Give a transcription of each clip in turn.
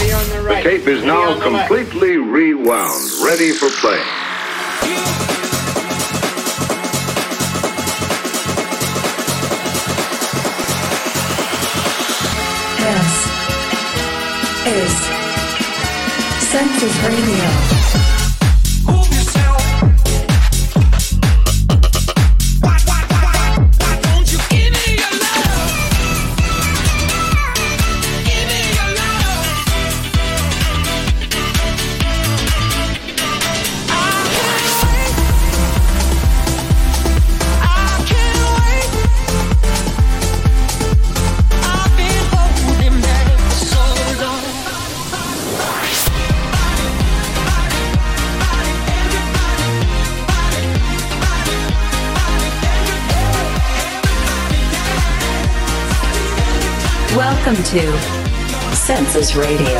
The tape is now completely rewound, ready for play. This is Census Radio. Census Radio.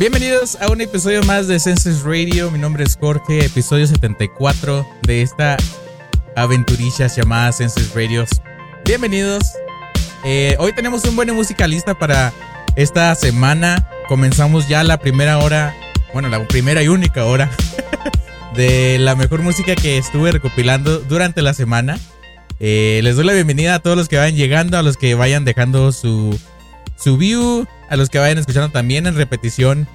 Bienvenidos a un episodio más de Census Radio. Mi nombre es Jorge, episodio 74 de esta aventurilla llamada Census Radio. Bienvenidos. Eh, hoy tenemos un buen musicalista para esta semana. Comenzamos ya la primera hora, bueno, la primera y única hora de la mejor música que estuve recopilando durante la semana. Eh, les doy la bienvenida a todos los que vayan llegando, a los que vayan dejando su, su view, a los que vayan escuchando también en repetición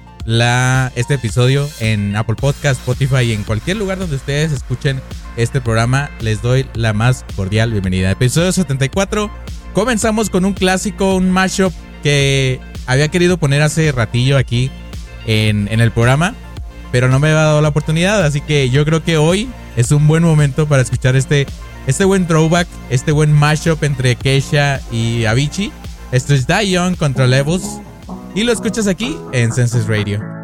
este episodio en Apple Podcast, Spotify y en cualquier lugar donde ustedes escuchen este programa. Les doy la más cordial bienvenida. Episodio 74. Comenzamos con un clásico, un mashup que había querido poner hace ratillo aquí en, en el programa, pero no me había dado la oportunidad. Así que yo creo que hoy es un buen momento para escuchar este este buen throwback, este buen mashup entre Keisha y Avicii. Esto es Die Young contra Levels. Y lo escuchas aquí en Radio. Radio.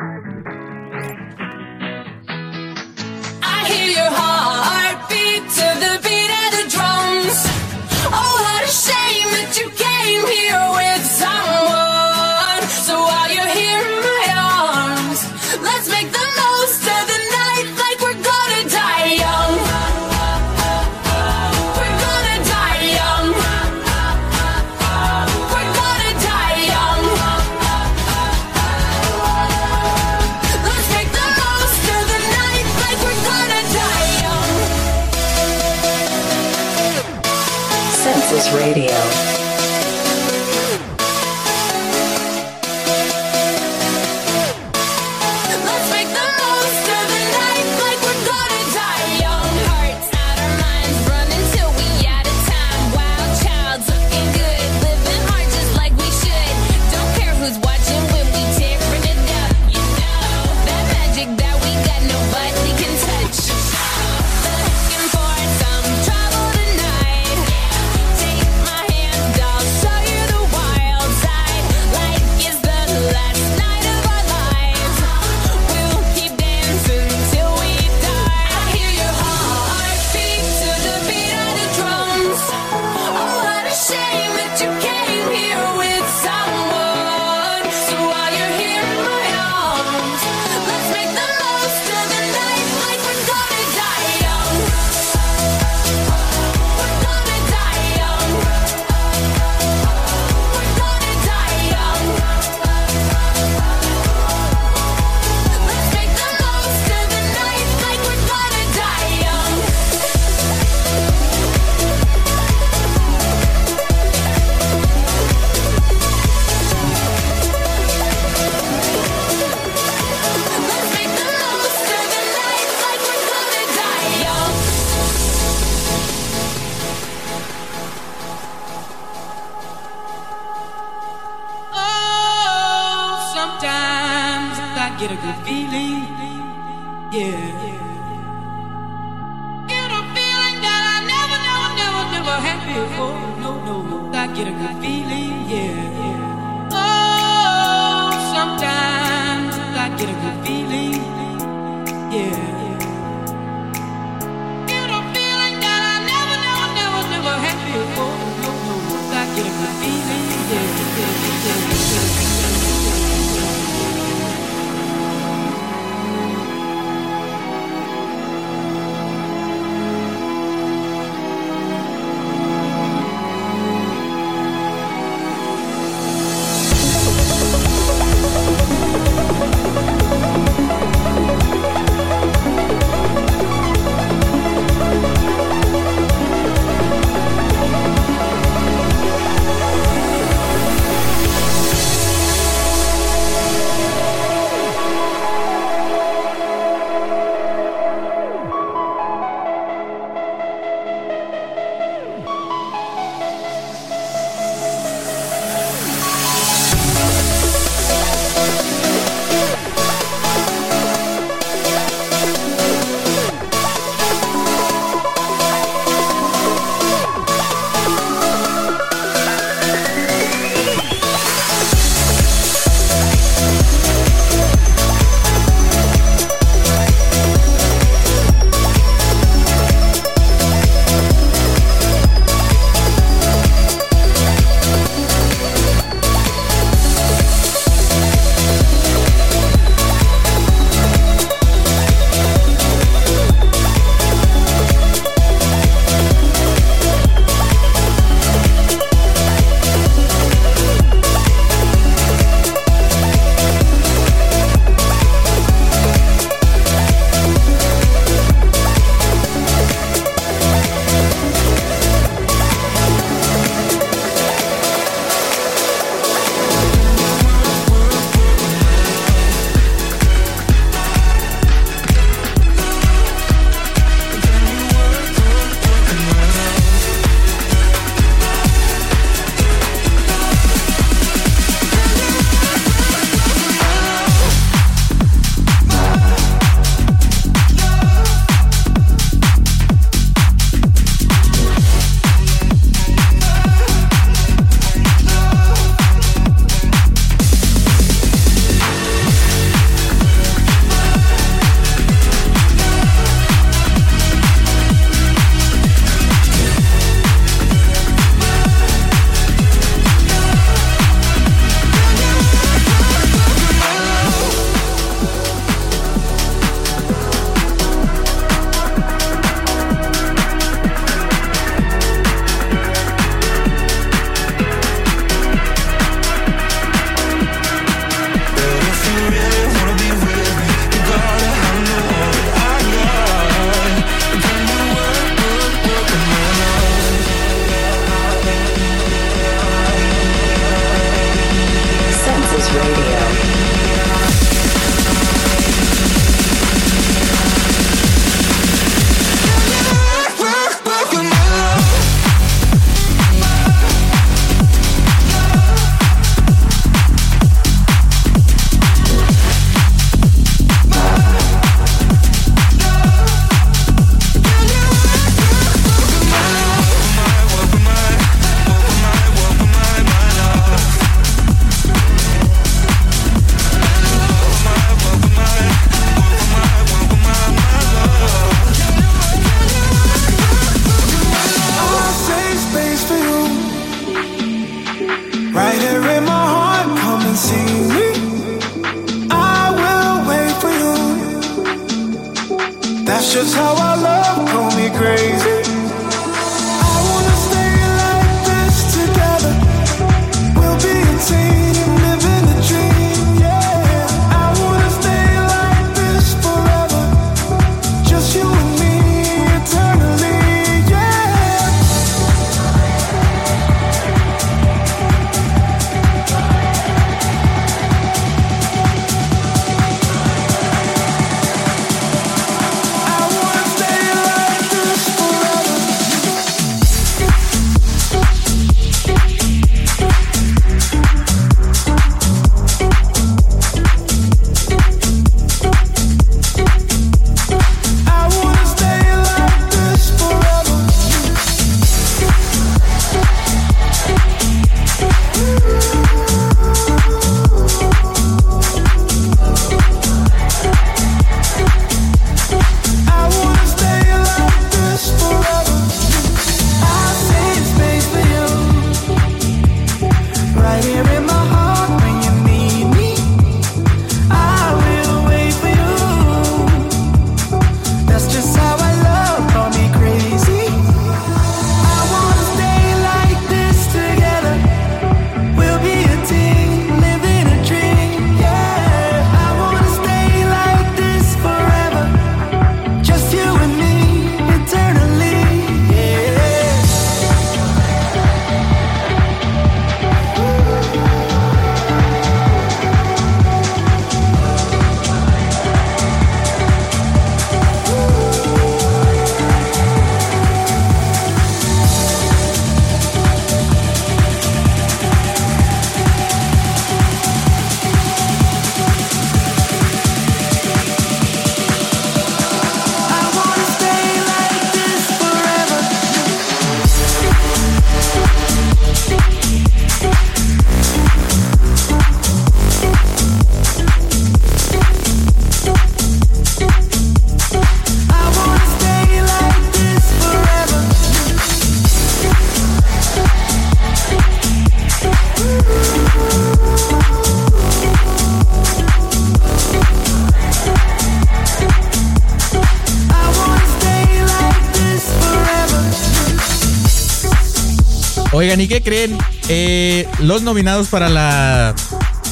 Oigan, ¿y qué creen? Eh, los nominados para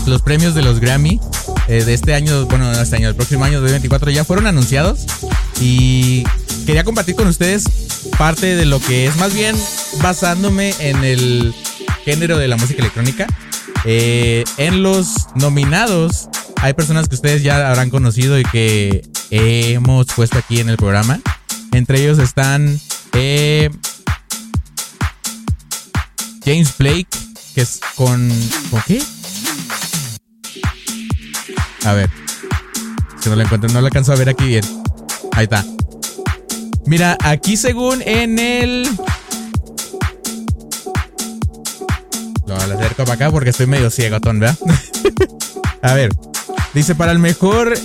los premios de los Grammy eh, de este año, bueno, este año, el próximo año 2024 ya fueron anunciados y quería compartir con ustedes parte de lo que es, más bien basándome en el género de la música electrónica. Eh, en los nominados hay personas que ustedes ya habrán conocido y que hemos puesto aquí en el programa. Entre ellos están James Blake, que es con. ¿Con qué? A ver. Si no lo encuentro, no lo alcanzo a ver aquí bien. Ahí está. Mira, aquí según en el. Lo acerco para acá porque estoy medio ciego, ¿verdad? a ver. Dice, para el mejor.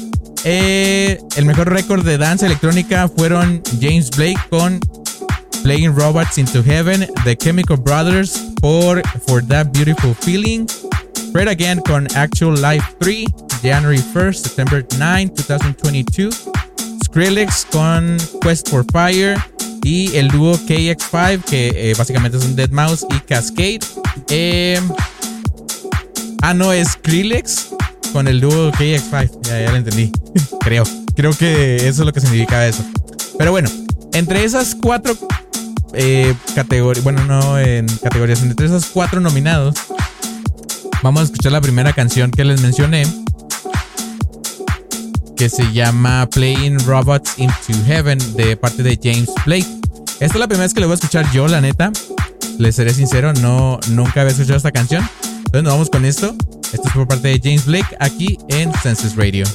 Eh, el mejor récord de danza electrónica fueron James Blake con Playing Robots into Heaven, The Chemical Brothers por For That Beautiful Feeling, Fred Again con Actual Life 3, January 1st, September 9, 2022, Skrillex con Quest for Fire y el dúo KX5 que eh, básicamente es un Dead Mouse y Cascade. Eh, ah, no, es Skrillex con el dúo KX5, ya, ya lo entendí, creo. Creo que eso es lo que significaba eso. Pero bueno, entre esas cuatro eh, bueno, no en categorías, entre esos cuatro nominados, vamos a escuchar la primera canción que les mencioné, que se llama Playing Robots into Heaven de parte de James Blake. Esta es la primera vez que le voy a escuchar yo, la neta. Les seré sincero, no, nunca había escuchado esta canción. Entonces nos vamos con esto. Esto es por parte de James Blake aquí en Census Radio.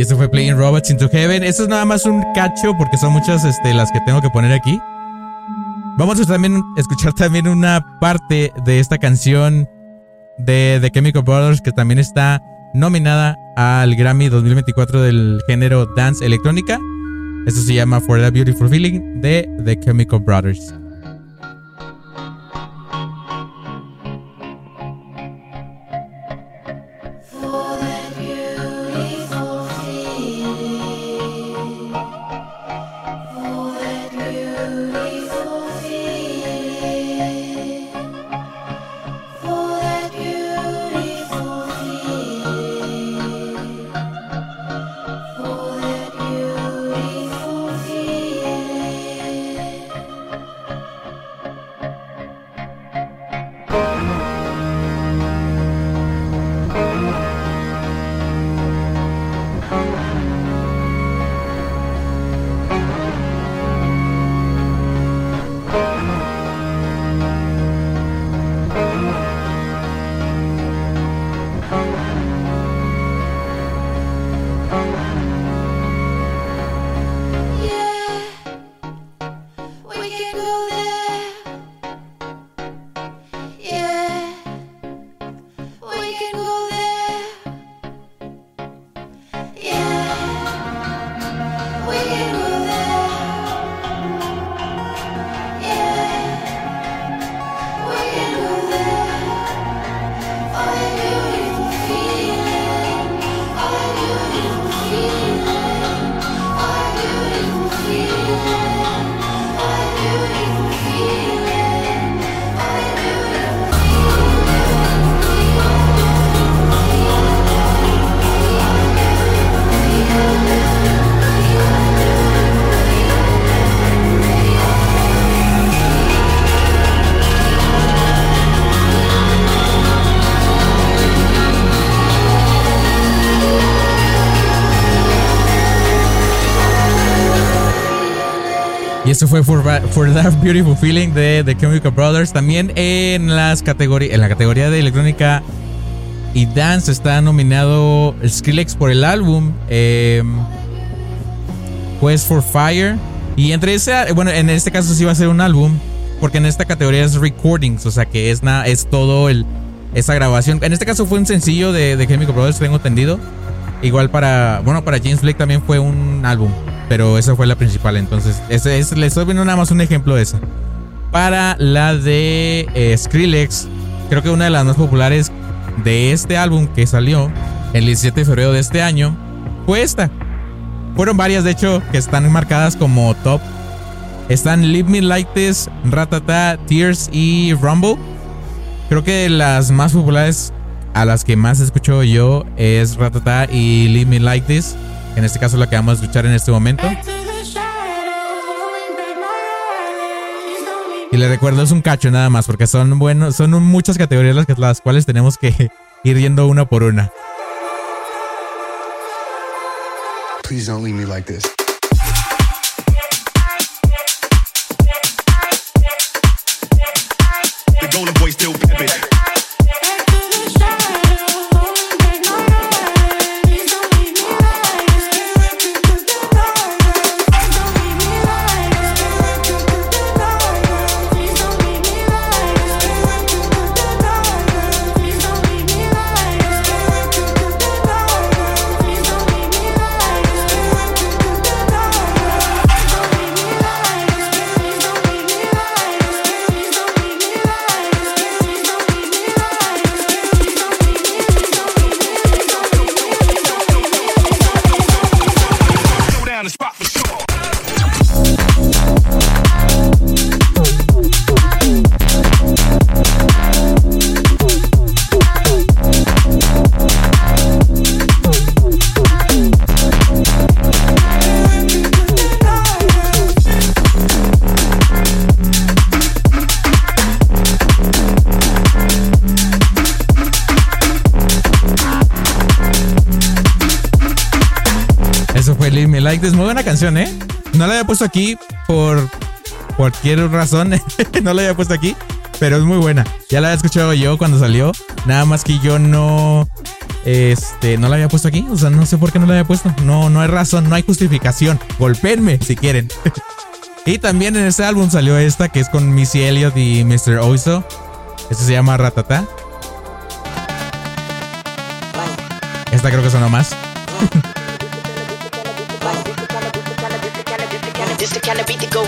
Y esto fue Playing Robots into Heaven. Esto es nada más un cacho porque son muchas este, las que tengo que poner aquí. Vamos a también escuchar también una parte de esta canción de The Chemical Brothers que también está nominada al Grammy 2024 del género Dance Electrónica. Esto se llama For That Beautiful Feeling de The Chemical Brothers. Fue For, That Beautiful Feeling de The Chemical Brothers. También en, las categorías en la categoría de electrónica y dance está nominado Skrillex por el álbum eh, Quest for Fire. Y entre ese, bueno, en este caso sí va a ser un álbum, porque en esta categoría es recordings, o sea que es, nada es todo el, esa grabación. En este caso fue un sencillo de, The Chemical Brothers, tengo entendido. Igual para, bueno, para James Blake también fue un álbum pero esa fue la principal. Entonces, ese es, les estoy viendo nada más un ejemplo de esa. Para la de eh, Skrillex, creo que una de las más populares de este álbum que salió el 17 de febrero de este año fue esta. Fueron varias, de hecho, que están marcadas como top. Están Leave Me Like This, Ratata, Tears y Rumble. Creo que las más populares a las que más escucho yo es Ratata y Leave Me Like This en este caso la que vamos a escuchar en este momento. Y le recuerdo es un cacho nada más, porque son buenos, son muchas categorías las, cuales tenemos que ir yendo una por una. Please don't leave me like this. Canción, ¿eh? No la había puesto aquí por cualquier razón. no la había puesto aquí, pero es muy buena. Ya la había escuchado yo cuando salió. Nada más que yo no. Este, no la había puesto aquí. O sea, no sé por qué no la había puesto. No, no hay razón, no hay justificación. Golpenme si quieren. y también en ese álbum salió esta que es con Missy Elliott y Mr. Oizo. Este se llama Ratata. Esta creo que suena más.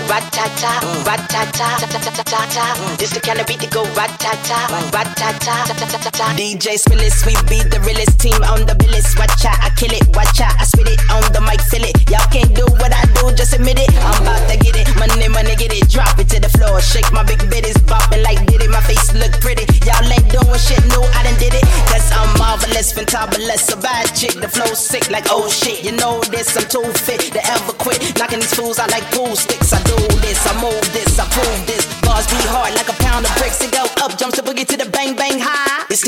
Rat-ta-ta, rat-ta-ta, ta-ta-ta-ta-ta. This the kind of beat that go rat-ta-ta, rat-ta-ta, ta-ta-ta-ta. DJ Spillis, we be the realest team on the billis. Watch out, I kill it, watch out, I spit it on the mic, feel it. Y'all can't do what I do, just admit it. I'm about to get it, money, money, get it, drop it to the floor. Shake my big bitties, bopping like did it. My face look pretty. Y'all ain't doing shit new, I done did it. Cause I'm marvelous, fantabulous, a bad chick. The flow sick like oh shit. You know this, I'm too fit to ever quit. Knocking these fools out like pool sticks. I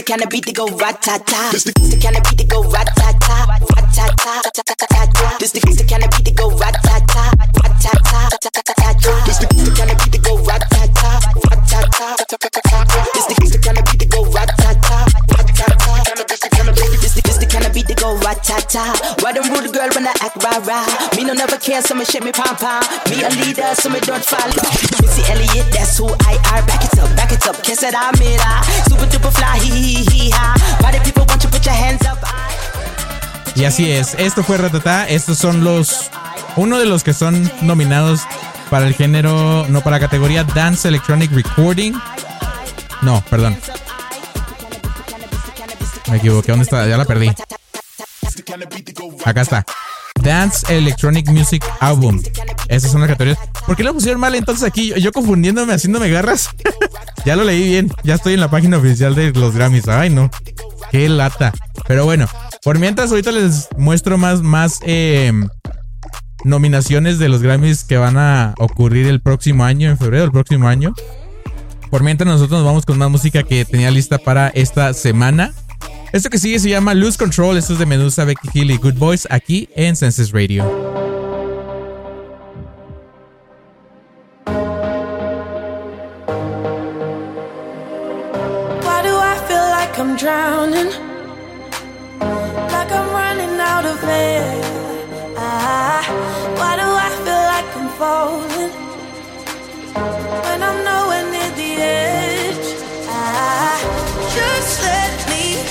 kind of beat to go ratata. This the kind of beat that go ratata, ratata, ratata. This the kind of beat to go ratata, ratata, ratata. Y así es, esto fue Ratata. Estos son los. Uno de los que son nominados para el género. No, para la categoría Dance Electronic Recording. No, perdón. Me equivoqué. ¿Dónde está? Ya la perdí. Acá está. Dance Electronic Music Album. Esas son las categorías. ¿Por qué lo pusieron mal entonces aquí? Yo, confundiéndome, haciéndome garras. ya lo leí bien. Ya estoy en la página oficial de los Grammys. Ay, no. Qué lata. Pero bueno, por mientras ahorita les muestro más, más eh, nominaciones de los Grammys que van a ocurrir el próximo año, en febrero del próximo año. Por mientras nosotros nos vamos con más música que tenía lista para esta semana. Esto que sigue se llama Lose Control. Esto es de Medusa, Becky Hill y Good Boys aquí en Senses Radio. I'm drowning? Like I'm running out of air. Ah, why do I feel like I'm falling? When I'm nowhere near the edge.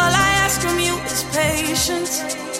All I ask from you is patience.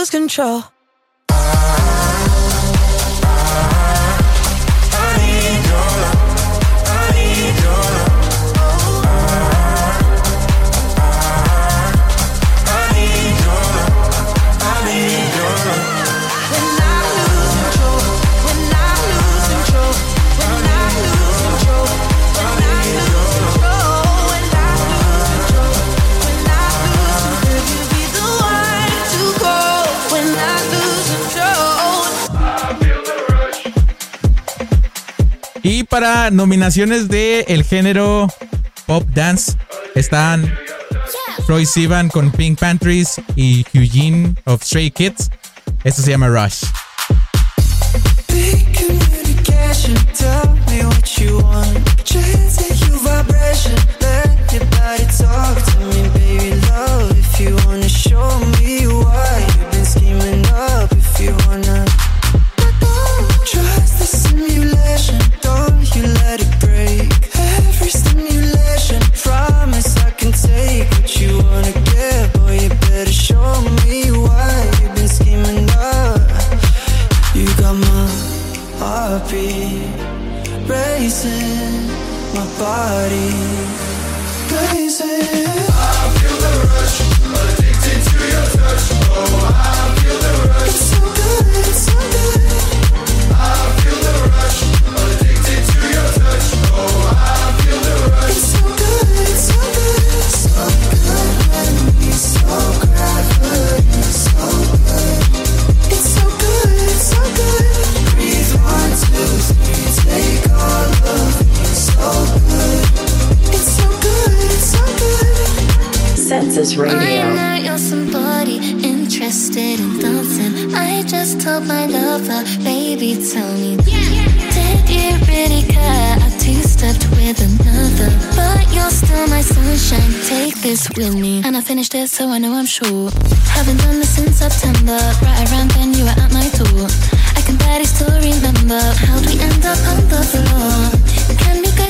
Lose control? para nominaciones de el género pop dance están Troy Sivan con Pink Pantries y Eugene of Stray Kids. Esto se llama Rush. Census Radio. I know you're somebody interested in dancing. I just told my lover, baby, tell me. Yeah. Did you really care? I two-stepped with another, but you're still my sunshine. Take this with me, and I finished it, so I know I'm sure. Haven't done this since September, right around then, you were at my door. I can barely still remember how we end up on the floor.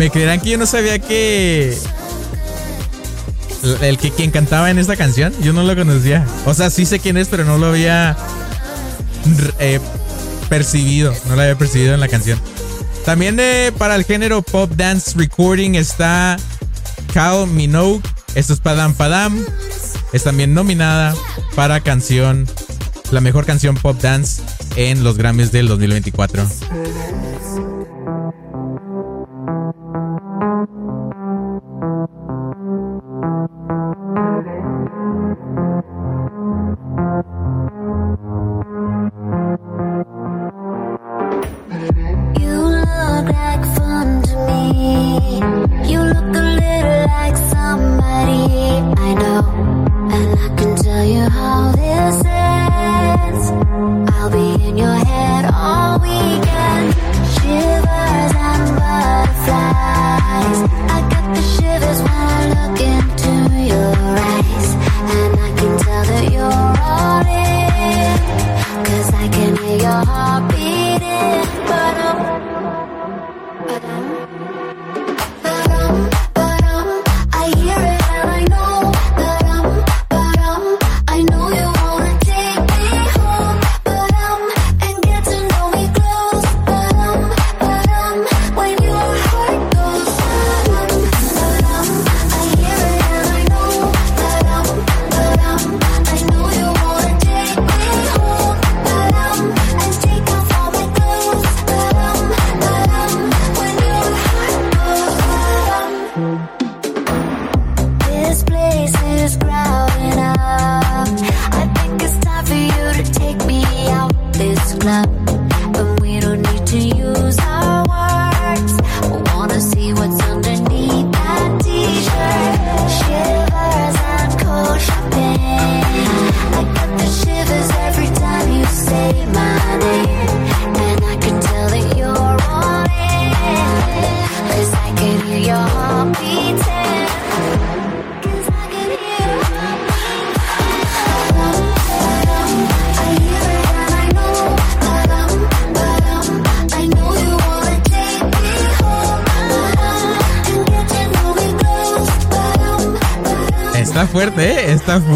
Me creerán que yo no sabía que. El que quien cantaba en esta canción, yo no lo conocía. O sea, sí sé quién es, pero no lo había eh, percibido. No lo había percibido en la canción. También eh, para el género pop dance recording está Kao Minogue. Esto es Padam Padam. Es también nominada para canción, la mejor canción pop dance en los Grammys del 2024.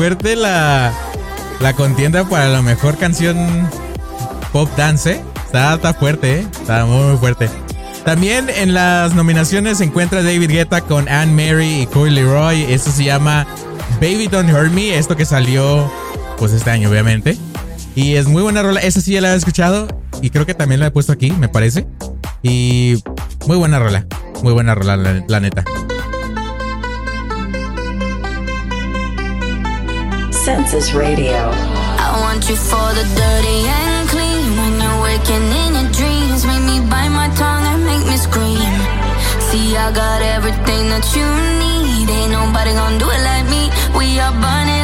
fuerte la, la contienda para la mejor canción pop dance. ¿eh? Está, está fuerte, ¿eh? está muy, muy fuerte. También en las nominaciones se encuentra David Guetta con Anne Mary y Corey Leroy. Esto se llama Baby Don't Hurt Me. Esto que salió pues este año, obviamente. Y es muy buena rola. Esa sí ya la he escuchado. Y creo que también la he puesto aquí, me parece. Y muy buena rola. Muy buena rola, la neta. Census Radio. I want you for the dirty and clean. When you're waking in your dreams, make me bite my tongue and make me scream. See, I got everything that you need. Ain't nobody gonna do it like me. We are burning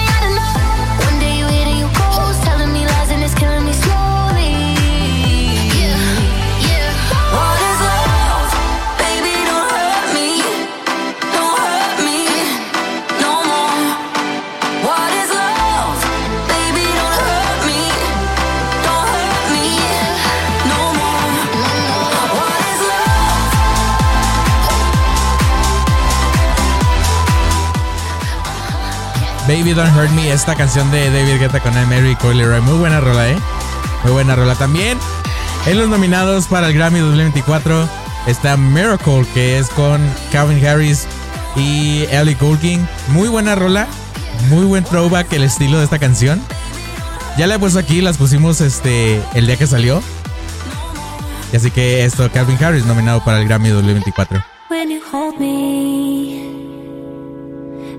Baby Don't Hurt Me, esta canción de David Guetta con Mary y Coy Leroy. Muy buena rola, ¿eh? Muy buena rola. También en los nominados para el Grammy 2024 está Miracle, que es con Calvin Harris y Ellie Goulding. Muy buena rola. Muy buen throwback el estilo de esta canción. Ya la he puesto aquí, las pusimos este el día que salió. Y así que esto, Calvin Harris nominado para el Grammy 2024. When you hold me,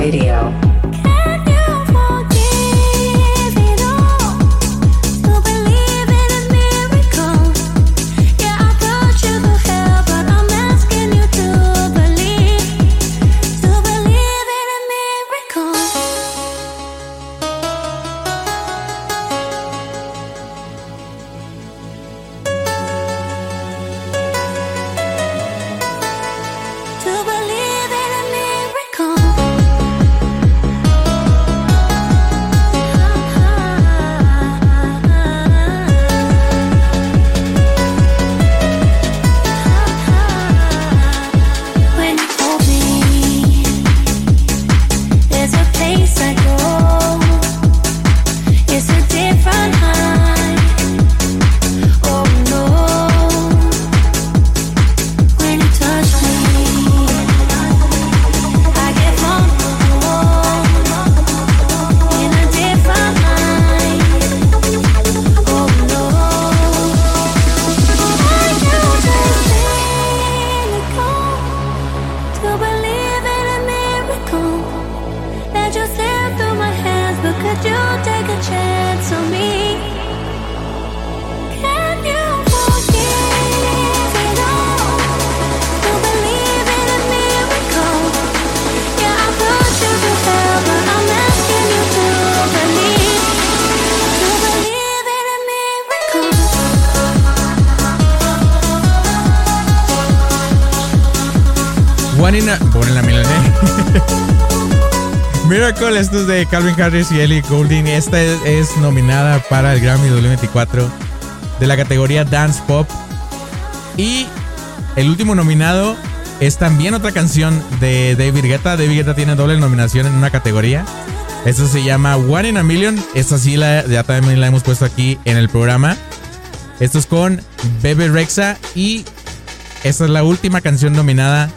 Radio. Miracle, esto es de Calvin Harris y Ellie Goulding. Esta es, es nominada para el Grammy 2024 de la categoría Dance Pop. Y el último nominado es también otra canción de David Guetta. David Guetta tiene doble nominación en una categoría. Esto se llama One in a Million. Esta sí la, ya también la hemos puesto aquí en el programa. Esto es con Bebe Rexa y esta es la última canción nominada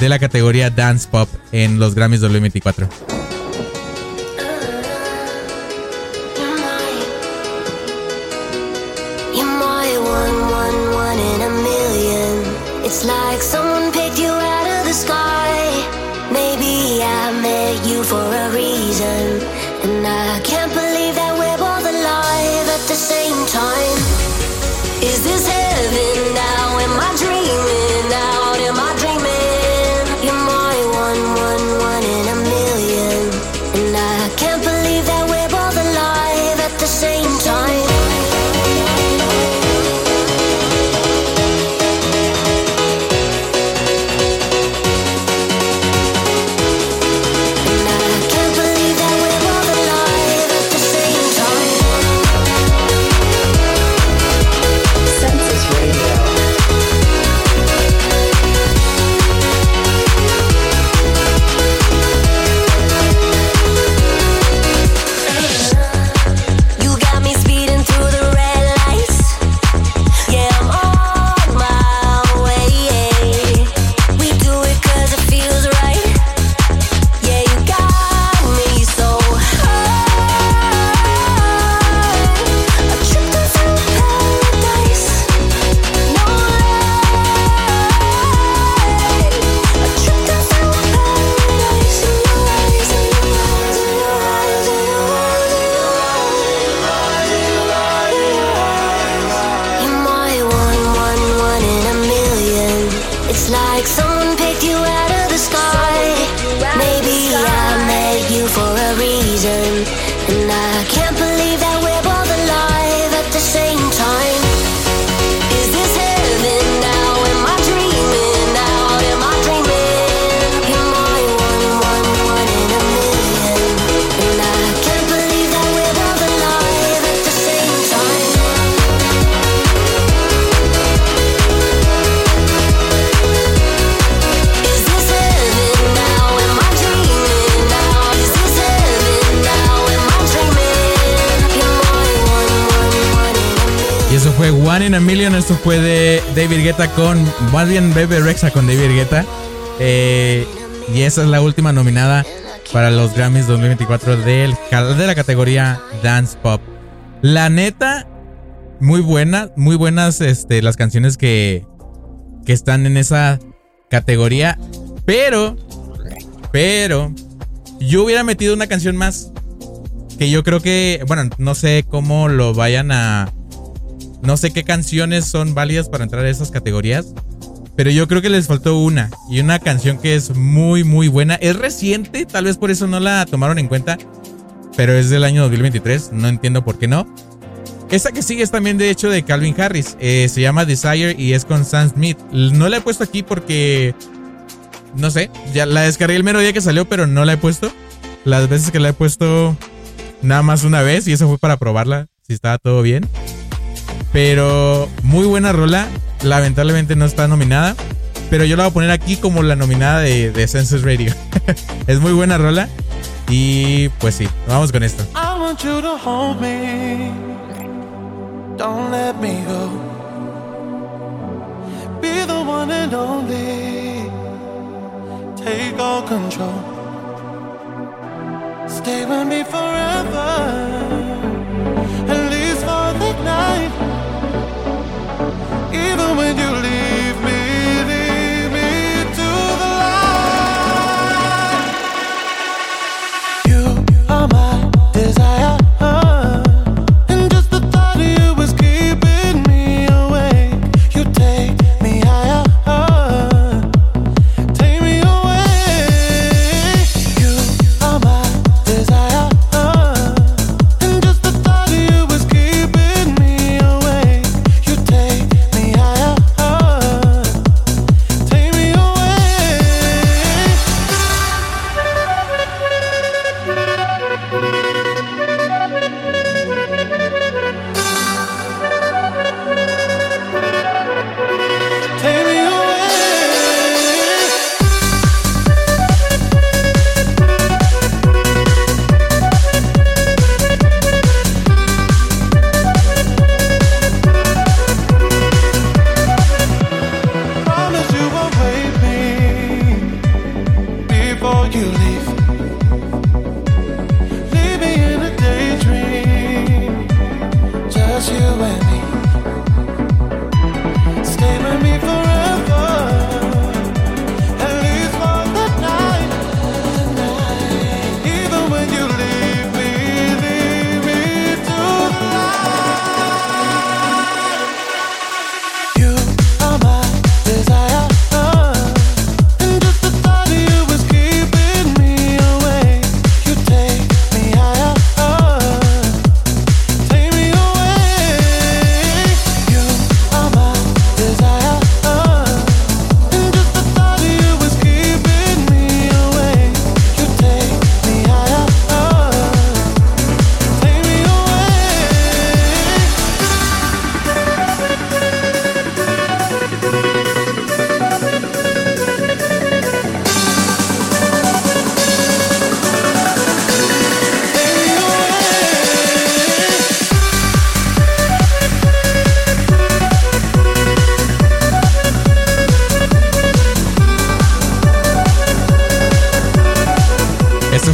de la categoría Dance Pop en los Grammys 2024. Eso fue One in a Million. Esto fue de David Guetta con. Más bien Bebe Rexa con David Guetta. Eh, y esa es la última nominada para los Grammys 2024 del, de la categoría Dance Pop. La neta, muy buena, muy buenas este, las canciones que, que están en esa categoría. Pero, pero, yo hubiera metido una canción más. Que yo creo que, bueno, no sé cómo lo vayan a... No sé qué canciones son válidas para entrar a esas categorías. Pero yo creo que les faltó una. Y una canción que es muy, muy buena. Es reciente, tal vez por eso no la tomaron en cuenta. Pero es del año 2023. No entiendo por qué no. Esta que sigue es también de hecho de Calvin Harris. Eh, se llama Desire y es con Sam Smith. No la he puesto aquí porque... No sé. Ya la descargué el mero día que salió, pero no la he puesto. Las veces que la he puesto nada más una vez y eso fue para probarla. Si estaba todo bien. Pero muy buena rola. Lamentablemente no está nominada. Pero yo la voy a poner aquí como la nominada de, de Census Radio. es muy buena rola. Y pues sí, vamos con esto. I want you to hold me. Don't let me go. Be the one and only. Take all control. Stay with me forever. Night.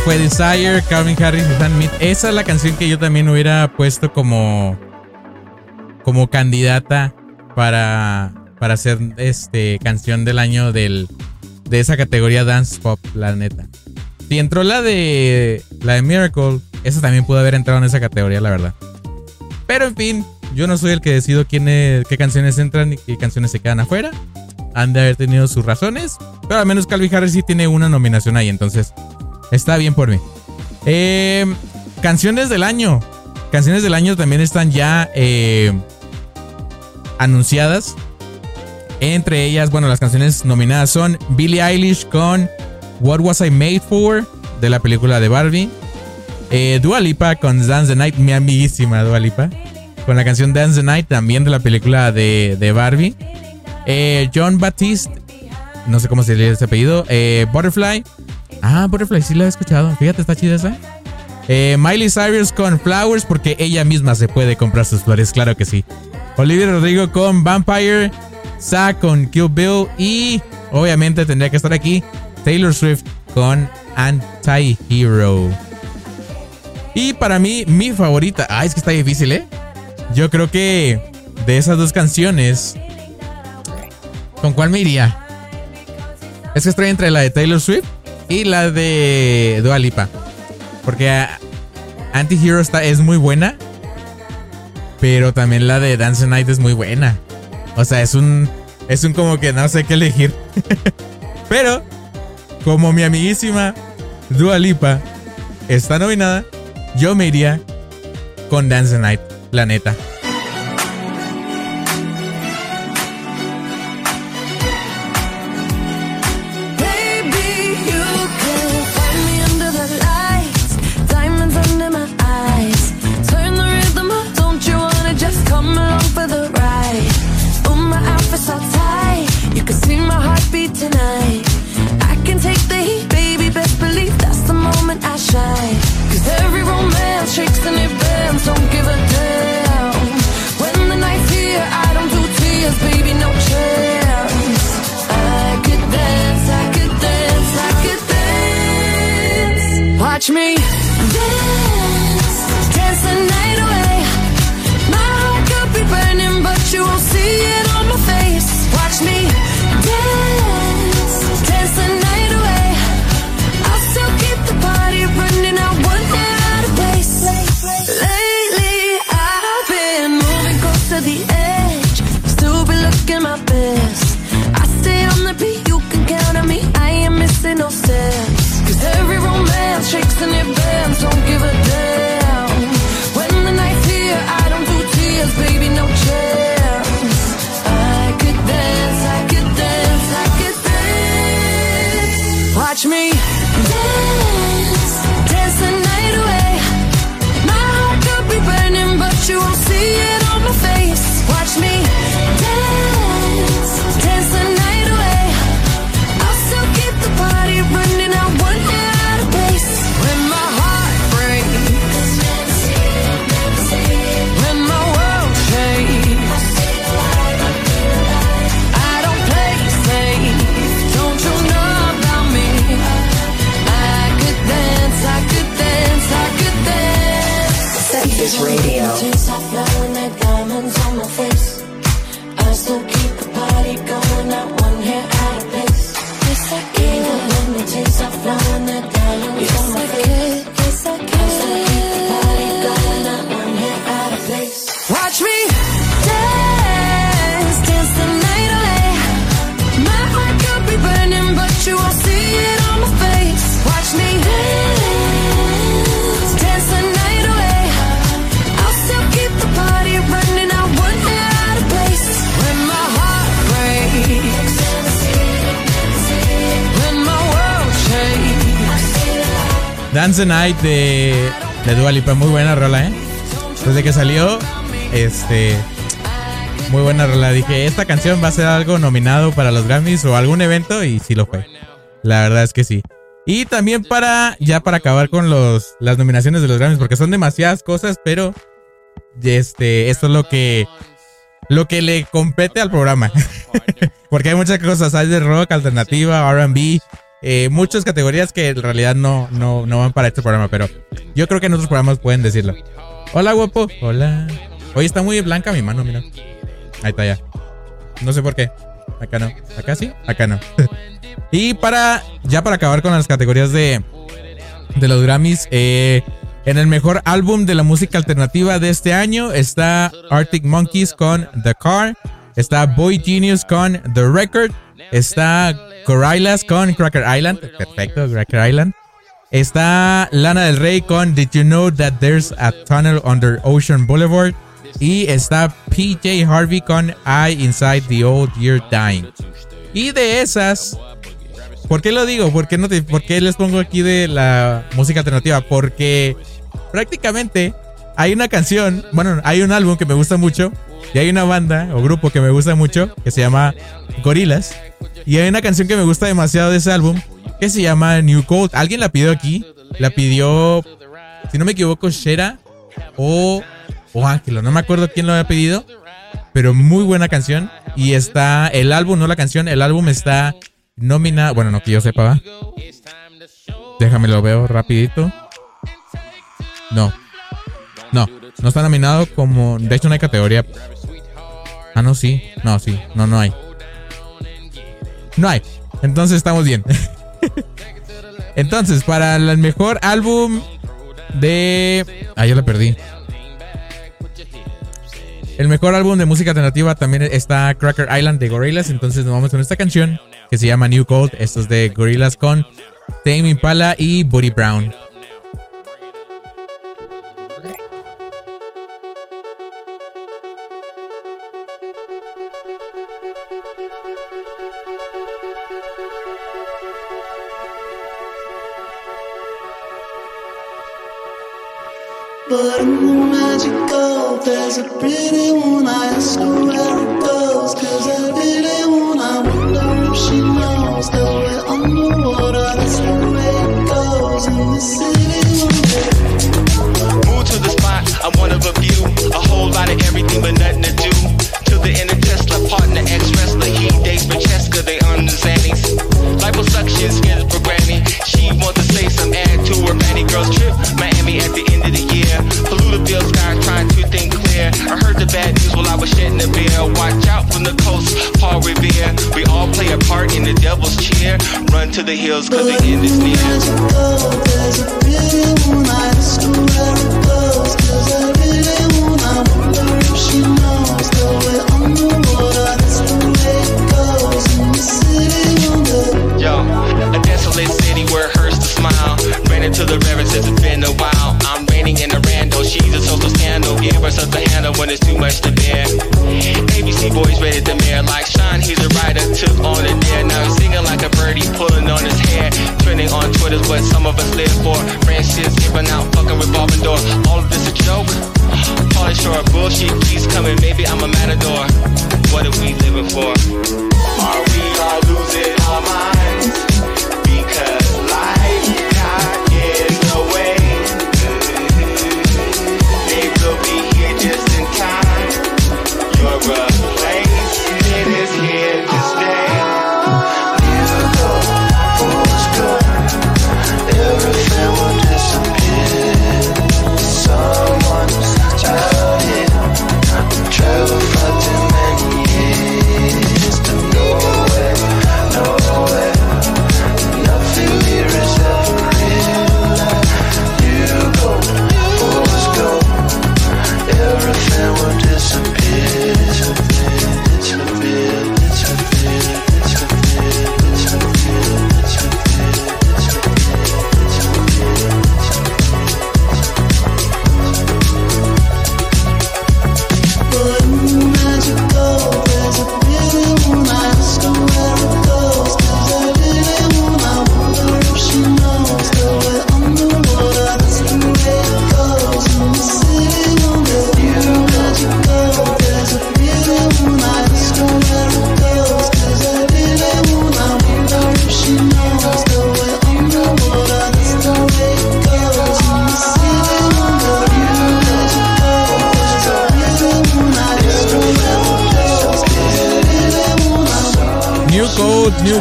Fue Desire, Calvin Harris y Sam Smith. Esa es la canción que yo también hubiera puesto como como candidata para para ser este canción del año del de esa categoría dance pop, la neta. Si entró la de la de Miracle, esa también pudo haber entrado en esa categoría, la verdad. Pero en fin, yo no soy el que decido quién es- qué canciones entran y qué canciones se quedan afuera. Han de haber tenido sus razones. Pero al menos Calvin Harris sí tiene una nominación ahí, entonces está bien por mí. Eh, canciones del año. Canciones del año también están ya eh, anunciadas. Entre ellas, bueno, las canciones nominadas son Billie Eilish con What Was I Made For de la película de Barbie. Eh, Dua con Dance the Night, mi amiguísima Dua Lipa. Con la canción Dance the Night también de la película de, de Barbie. Eh, John Baptiste, no sé cómo se lee ese apellido. eh, Butterfly. Ah, Butterfly, sí la he escuchado. Fíjate, está chida esa. Eh, Miley Cyrus con Flowers porque ella misma se puede comprar sus flores, claro que sí. Olivia Rodrigo con Vampire. Sa con Kill Bill. Y obviamente tendría que estar aquí Taylor Swift con Anti-Hero. Y para mí, mi favorita. Ah, es que está difícil, ¿eh? Yo creo que de esas dos canciones, ¿con cuál me iría? Es que estoy entre la de Taylor Swift y la de Dua Lipa. Porque ah, Anti-Hero es muy buena. Pero también la de Dance Night es muy buena. O sea, es un. Es un como que no sé qué elegir. pero, como mi amiguísima Dua Lipa está nominada, yo me iría con Dance Night, la neta. tricks and Census Radio. Dance the Night de, de Dua muy buena rola, ¿eh? Desde que salió, este. Muy buena rola. Dije, esta canción va a ser algo nominado para los Grammys o algún evento, y sí lo fue. La verdad es que sí. Y también para, ya para acabar con los, las nominaciones de los Grammys, porque son demasiadas cosas, pero este, esto es lo que, lo que le compete al programa. porque hay muchas cosas, hay de rock, alternativa, RB, eh, muchas categorías que en realidad no, no, no van para este programa, pero yo creo que en otros programas pueden decirlo. Hola, guapo. Hola. Hoy está muy blanca mi mano, mira. Ahí está ya. No sé por qué. Acá no. Acá sí, acá no. y para, ya para acabar con las categorías de, de los Grammys, eh, en el mejor álbum de la música alternativa de este año está Arctic Monkeys con The Car, está Boy Genius con The Record, está Gorillaz con Cracker Island, perfecto, Cracker Island. Está Lana del Rey con Did You Know That There's a Tunnel Under Ocean Boulevard. Y está PJ Harvey con I Inside the Old Year Dying. Y de esas, ¿por qué lo digo? ¿Por qué, no te- les pongo aquí de la música alternativa? Porque prácticamente hay una canción, bueno, hay un álbum que me gusta mucho. Y hay una banda o grupo que me gusta mucho que se llama Gorillaz. Y hay una canción que me gusta demasiado de ese álbum que se llama New Gold. ¿Alguien la pidió aquí? La pidió, si no me equivoco, Shera o, o Ángelo. No me acuerdo quién lo había pedido. Pero muy buena canción. Y está el álbum, no la canción. El álbum está nominado. Bueno, no que yo sepa, ¿va? Déjame lo veo rapidito. No. No. No está nominado como... De hecho no hay categoría. Ah, no, sí. No, sí. No, no hay. No hay. Entonces estamos bien. Entonces, para el mejor álbum de... Ah, ya la perdí. El mejor álbum de música alternativa también está Cracker Island de Gorillaz. Entonces nos vamos con esta canción que se llama New Gold. Esto es de Gorillaz con Tame Impala y Buddy Brown. But magical, there's a pretty one. I ask her where it goes. Cause every one, I wonder if she knows underwater. That's the way it goes in the city. Move to the spot, of a few. A whole lot of everything, but nothing to do. To the inner Tesla, partner, ex wrestler. He dates Francesca, they Xannies. Liposuction, skin programming. She wants to say some add to her Manny Girls trip. Miami at the end of I heard the bad news while I was shedding the beer. Watch out from the coast, Paul Revere. We all play a part in the devil's cheer. Run to the hills, cause the end is near. There's a pretty one. I ask her where it goes. Cause every one, I wonder if she knows that we're underwater. That's the way it goes in the city. Wonder. Yo, a desolate city where it hurts to smile. Ran into the river since it's been a while. I'm raining in the rando. She's a social scandal. Give her something to handle when it's too much to bear. ABC boys ready to mayor like Sean. He's a writer. Took on a dare. Now he's singing like a birdie, pulling on his hair. Trending on Twitter's what some of us live for. Francis giving out fucking revolving door. All of this a joke. Polish or bullshit keeps coming. Maybe I'm a matador. What are we living for? Are we all losing our minds?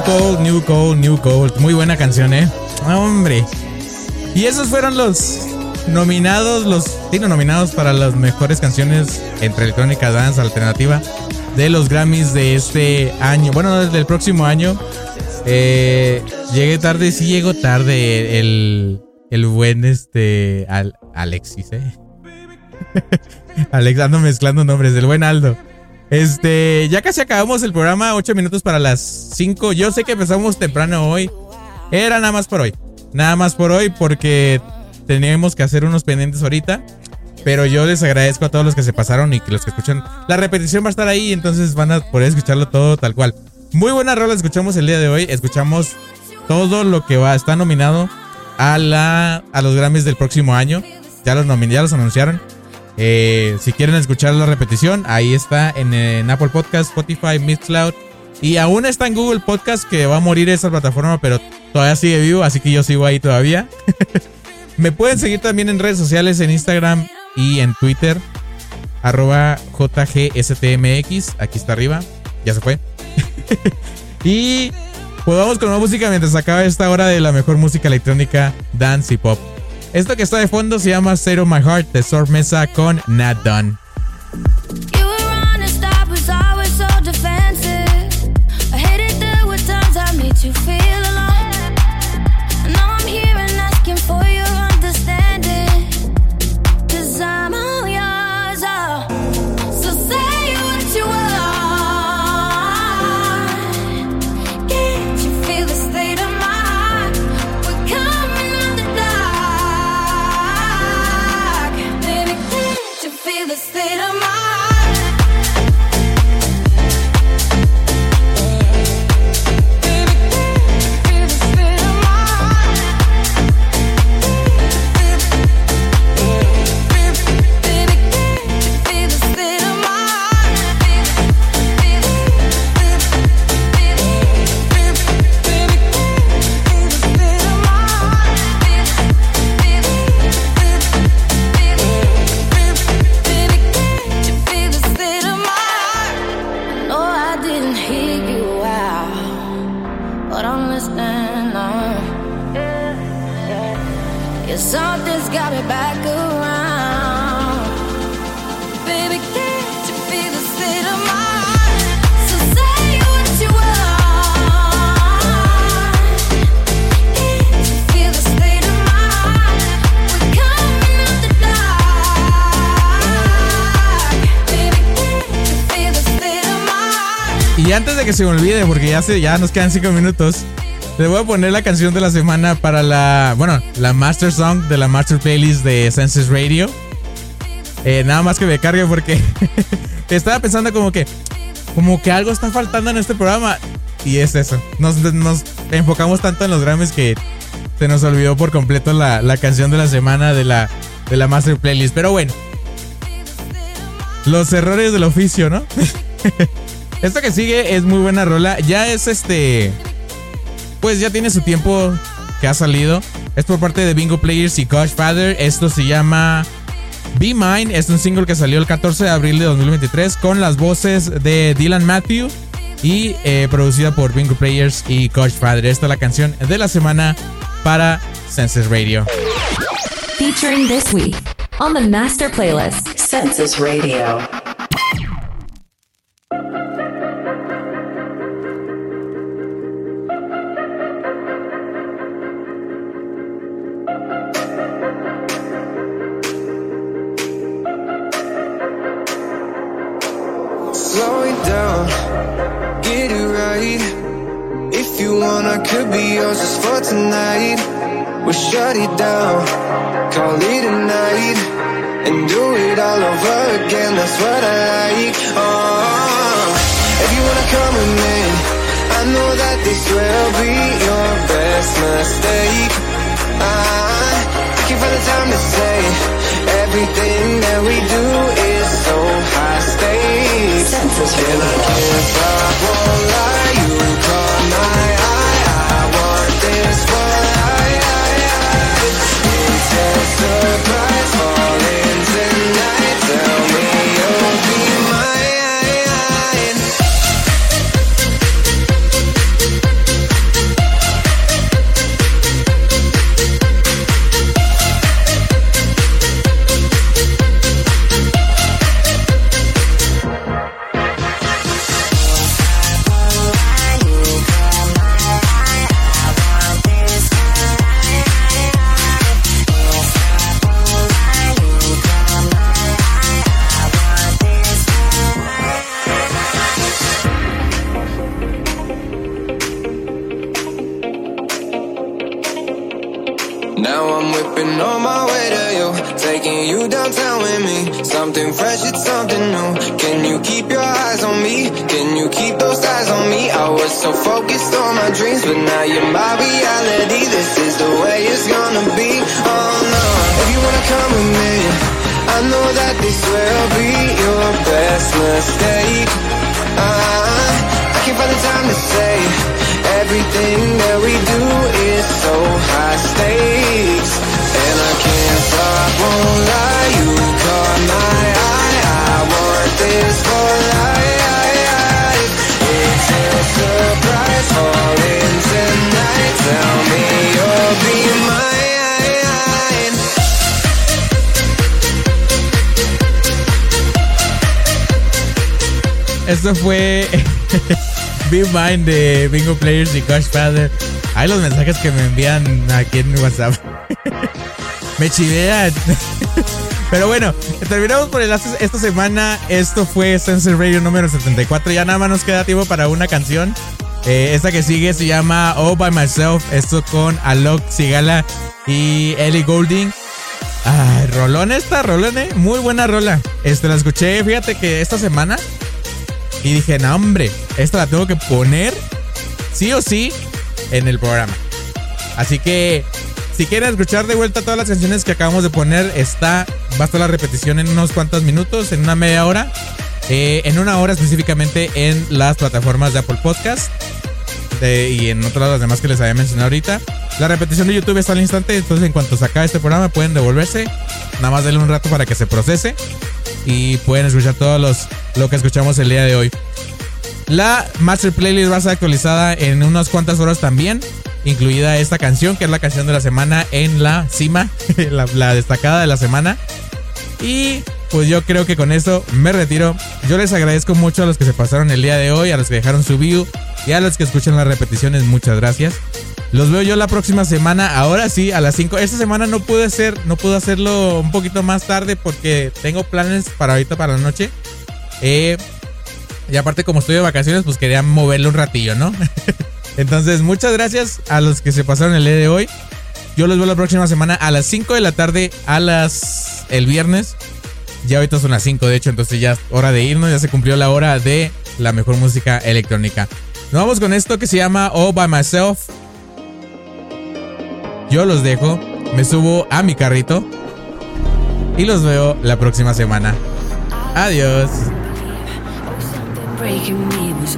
Gold, New Gold, New Gold. Muy buena canción, ¿eh? Hombre. Y esos fueron los nominados, los sí, no, nominados para las mejores canciones entre electrónica, dance, alternativa de los Grammys de este año. Bueno, del próximo año. Eh, llegué tarde, sí llego tarde el, el buen este Al- Alexis, ¿eh? Alex, ando mezclando nombres, el buen Aldo. Este, ya casi acabamos el programa, 8 minutos para las 5. Yo sé que empezamos temprano hoy. Era nada más por hoy. Nada más por hoy porque teníamos que hacer unos pendientes ahorita. Pero yo les agradezco a todos los que se pasaron y que los que escuchan. La repetición va a estar ahí, entonces van a poder escucharlo todo tal cual. Muy buena rola escuchamos el día de hoy. Escuchamos todo lo que va, está nominado a, la, a los Grammys del próximo año. Ya los, nomin- ya los anunciaron. Eh, si quieren escuchar la repetición, ahí está en, en Apple Podcast, Spotify, Mixcloud. Y aún está en Google Podcast, que va a morir esa plataforma, pero todavía sigue vivo, así que yo sigo ahí todavía. Me pueden seguir también en redes sociales, en Instagram y en Twitter. Arroba JGSTMX. Aquí está arriba. Ya se fue. y pues vamos con la música mientras acaba esta hora de la mejor música electrónica, dance y pop. Esto que está de fondo se llama Zero My Heart de Sor Mesa con Not Done. Ya, se, ya nos quedan 5 minutos, les voy a poner la canción de la semana para la, bueno, la Master Song de la Master Playlist de Senses Radio. Eh, nada más que me cargue porque estaba pensando como que, como que algo está faltando en este programa. Y es eso. Nos, nos enfocamos tanto en los Grammys que se nos olvidó por completo la, la canción de la semana de la, de la Master Playlist. Pero bueno. Los errores del oficio, ¿no? Esto que sigue es muy buena rola. Ya es este. Pues ya tiene su tiempo que ha salido. Es por parte de Bingo Players y Coach Father. Esto se llama Be Mine. Es un single que salió el 14 de abril de 2023 con las voces de Dylan Matthew y eh, producida por Bingo Players y Coach Father. Esta es la canción de la semana para Senses Radio. Featuring this week on the Master Playlist. Census Radio. Something fresh, it's something new. Can you keep your eyes on me? Can you keep those eyes on me? I was so focused on my dreams, but now you're my reality. This is the way it's gonna be. Oh no, if you wanna come with me, I know that this will be your best mistake. Uh, I can't find the time to say everything that we do is so high stakes. And I can't stop, won't lie. You caught my Esto fue Be Mine de Bingo Players y Gosh Father. Hay los mensajes que me envían aquí en WhatsApp. me chivean. Pero bueno, terminamos por el esta semana. Esto fue Sensor Radio número 74. Ya nada más nos queda tiempo para una canción. Eh, esta que sigue se llama All By Myself. Esto con Alok Sigala y Ellie Goulding. Ay, rolón esta, rolón, eh. Muy buena rola. Este la escuché, fíjate que esta semana. Y dije, no, hombre, esta la tengo que poner sí o sí en el programa. Así que, si quieren escuchar de vuelta todas las canciones que acabamos de poner, está, va a estar la repetición en unos cuantos minutos, en una media hora. eh, en una hora específicamente en las plataformas de Apple Podcast y en otras las demás que les había mencionado ahorita. La repetición de YouTube está al instante, entonces en cuanto se este programa pueden devolverse. Nada más denle un rato para que se procese y pueden escuchar todos los lo que escuchamos el día de hoy. La Master Playlist va a ser actualizada en unas cuantas horas también, incluida esta canción que es la canción de la semana en la cima, la destacada de la semana. Y pues yo creo que con esto me retiro. Yo les agradezco mucho a los que se pasaron el día de hoy, a los que dejaron su view y a los que escuchan las repeticiones. Muchas gracias. Los veo yo la próxima semana. Ahora sí, a las 5. Esta semana no pude hacer, no pude hacerlo un poquito más tarde porque tengo planes para ahorita para la noche. Eh, y aparte, como estoy de vacaciones, pues quería moverlo un ratillo, ¿no? Entonces, muchas gracias a los que se pasaron el día de hoy. Yo los veo la próxima semana a las 5 de la tarde, a las. el viernes. Ya ahorita son las 5, de hecho, entonces ya es hora de irnos. Ya se cumplió la hora de la mejor música electrónica. Nos vamos con esto que se llama All by Myself. Yo los dejo, me subo a mi carrito y los veo la próxima semana. Adiós. breaking me was.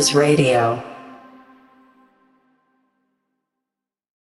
Census Radio.